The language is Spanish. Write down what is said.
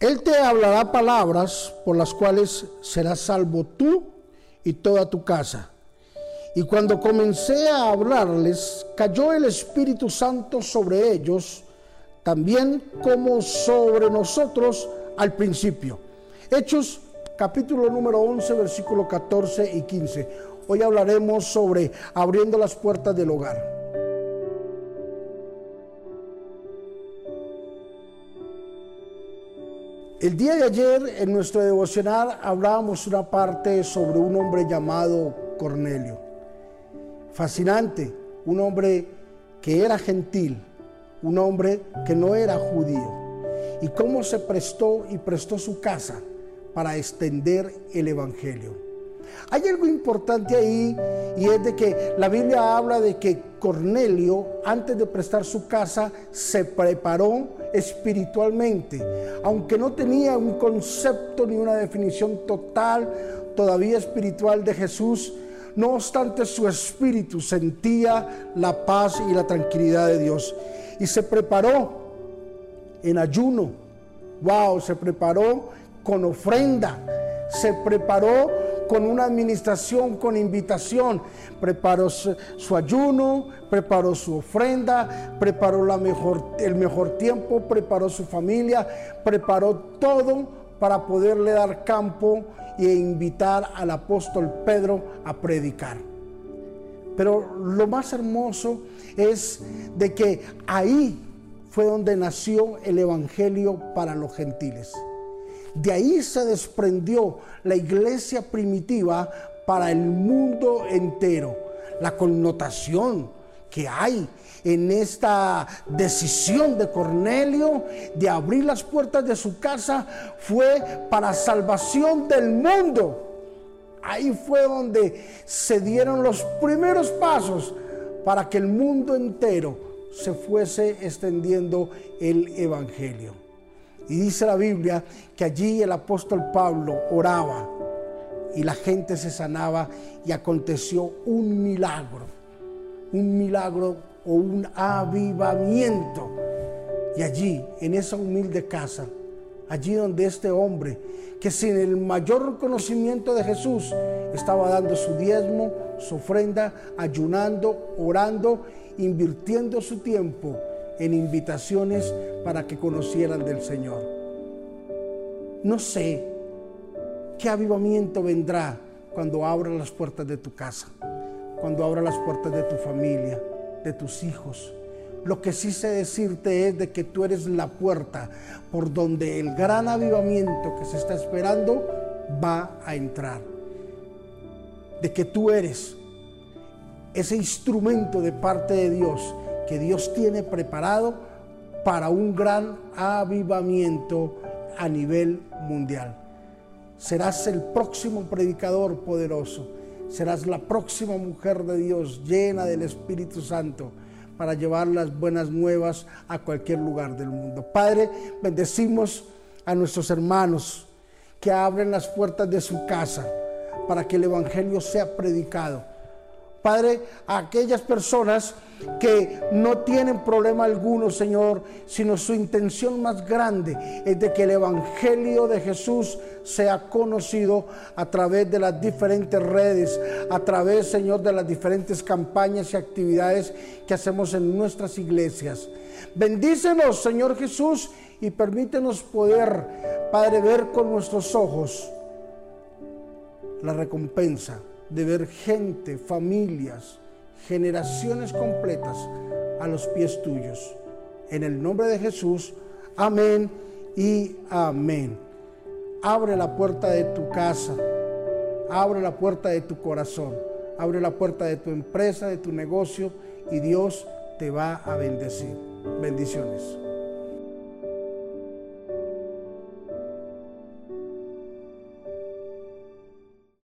Él te hablará palabras por las cuales serás salvo tú y toda tu casa. Y cuando comencé a hablarles, cayó el Espíritu Santo sobre ellos, también como sobre nosotros al principio. Hechos capítulo número 11, versículo 14 y 15. Hoy hablaremos sobre abriendo las puertas del hogar. El día de ayer en nuestro devocional hablábamos una parte sobre un hombre llamado Cornelio. Fascinante, un hombre que era gentil, un hombre que no era judío. Y cómo se prestó y prestó su casa para extender el Evangelio. Hay algo importante ahí y es de que la Biblia habla de que Cornelio, antes de prestar su casa, se preparó espiritualmente, aunque no tenía un concepto ni una definición total todavía espiritual de Jesús. No obstante, su espíritu sentía la paz y la tranquilidad de Dios. Y se preparó en ayuno. Wow, se preparó con ofrenda. Se preparó con una administración, con invitación. Preparó su, ayuno, preparó su ofrenda, preparó la mejor, el mejor tiempo, preparó su familia, preparó todo para poderle dar campo e invitar al apóstol Pedro a predicar. Pero lo más hermoso es de que ahí fue donde nació el Evangelio para los gentiles. De ahí se desprendió la iglesia primitiva para el mundo entero. La connotación que hay en esta decisión de Cornelio de abrir las puertas de su casa fue para salvación del mundo. Ahí fue donde se dieron los primeros pasos para que el mundo entero se fuese extendiendo el Evangelio. Y dice la Biblia que allí el apóstol Pablo oraba y la gente se sanaba y aconteció un milagro, un milagro o un avivamiento. Y allí, en esa humilde casa, allí donde este hombre, que sin el mayor conocimiento de Jesús, estaba dando su diezmo, su ofrenda, ayunando, orando, invirtiendo su tiempo en invitaciones para que conocieran del Señor. No sé qué avivamiento vendrá cuando abra las puertas de tu casa, cuando abra las puertas de tu familia, de tus hijos. Lo que sí sé decirte es de que tú eres la puerta por donde el gran avivamiento que se está esperando va a entrar. De que tú eres ese instrumento de parte de Dios que Dios tiene preparado para un gran avivamiento a nivel mundial. Serás el próximo predicador poderoso. Serás la próxima mujer de Dios llena del Espíritu Santo para llevar las buenas nuevas a cualquier lugar del mundo. Padre, bendecimos a nuestros hermanos que abren las puertas de su casa para que el Evangelio sea predicado Padre, a aquellas personas que no tienen problema alguno, Señor, sino su intención más grande es de que el Evangelio de Jesús sea conocido a través de las diferentes redes, a través, Señor, de las diferentes campañas y actividades que hacemos en nuestras iglesias. Bendícenos, Señor Jesús, y permítenos poder, Padre, ver con nuestros ojos la recompensa de ver gente, familias, generaciones completas a los pies tuyos. En el nombre de Jesús, amén y amén. Abre la puerta de tu casa, abre la puerta de tu corazón, abre la puerta de tu empresa, de tu negocio y Dios te va a bendecir. Bendiciones.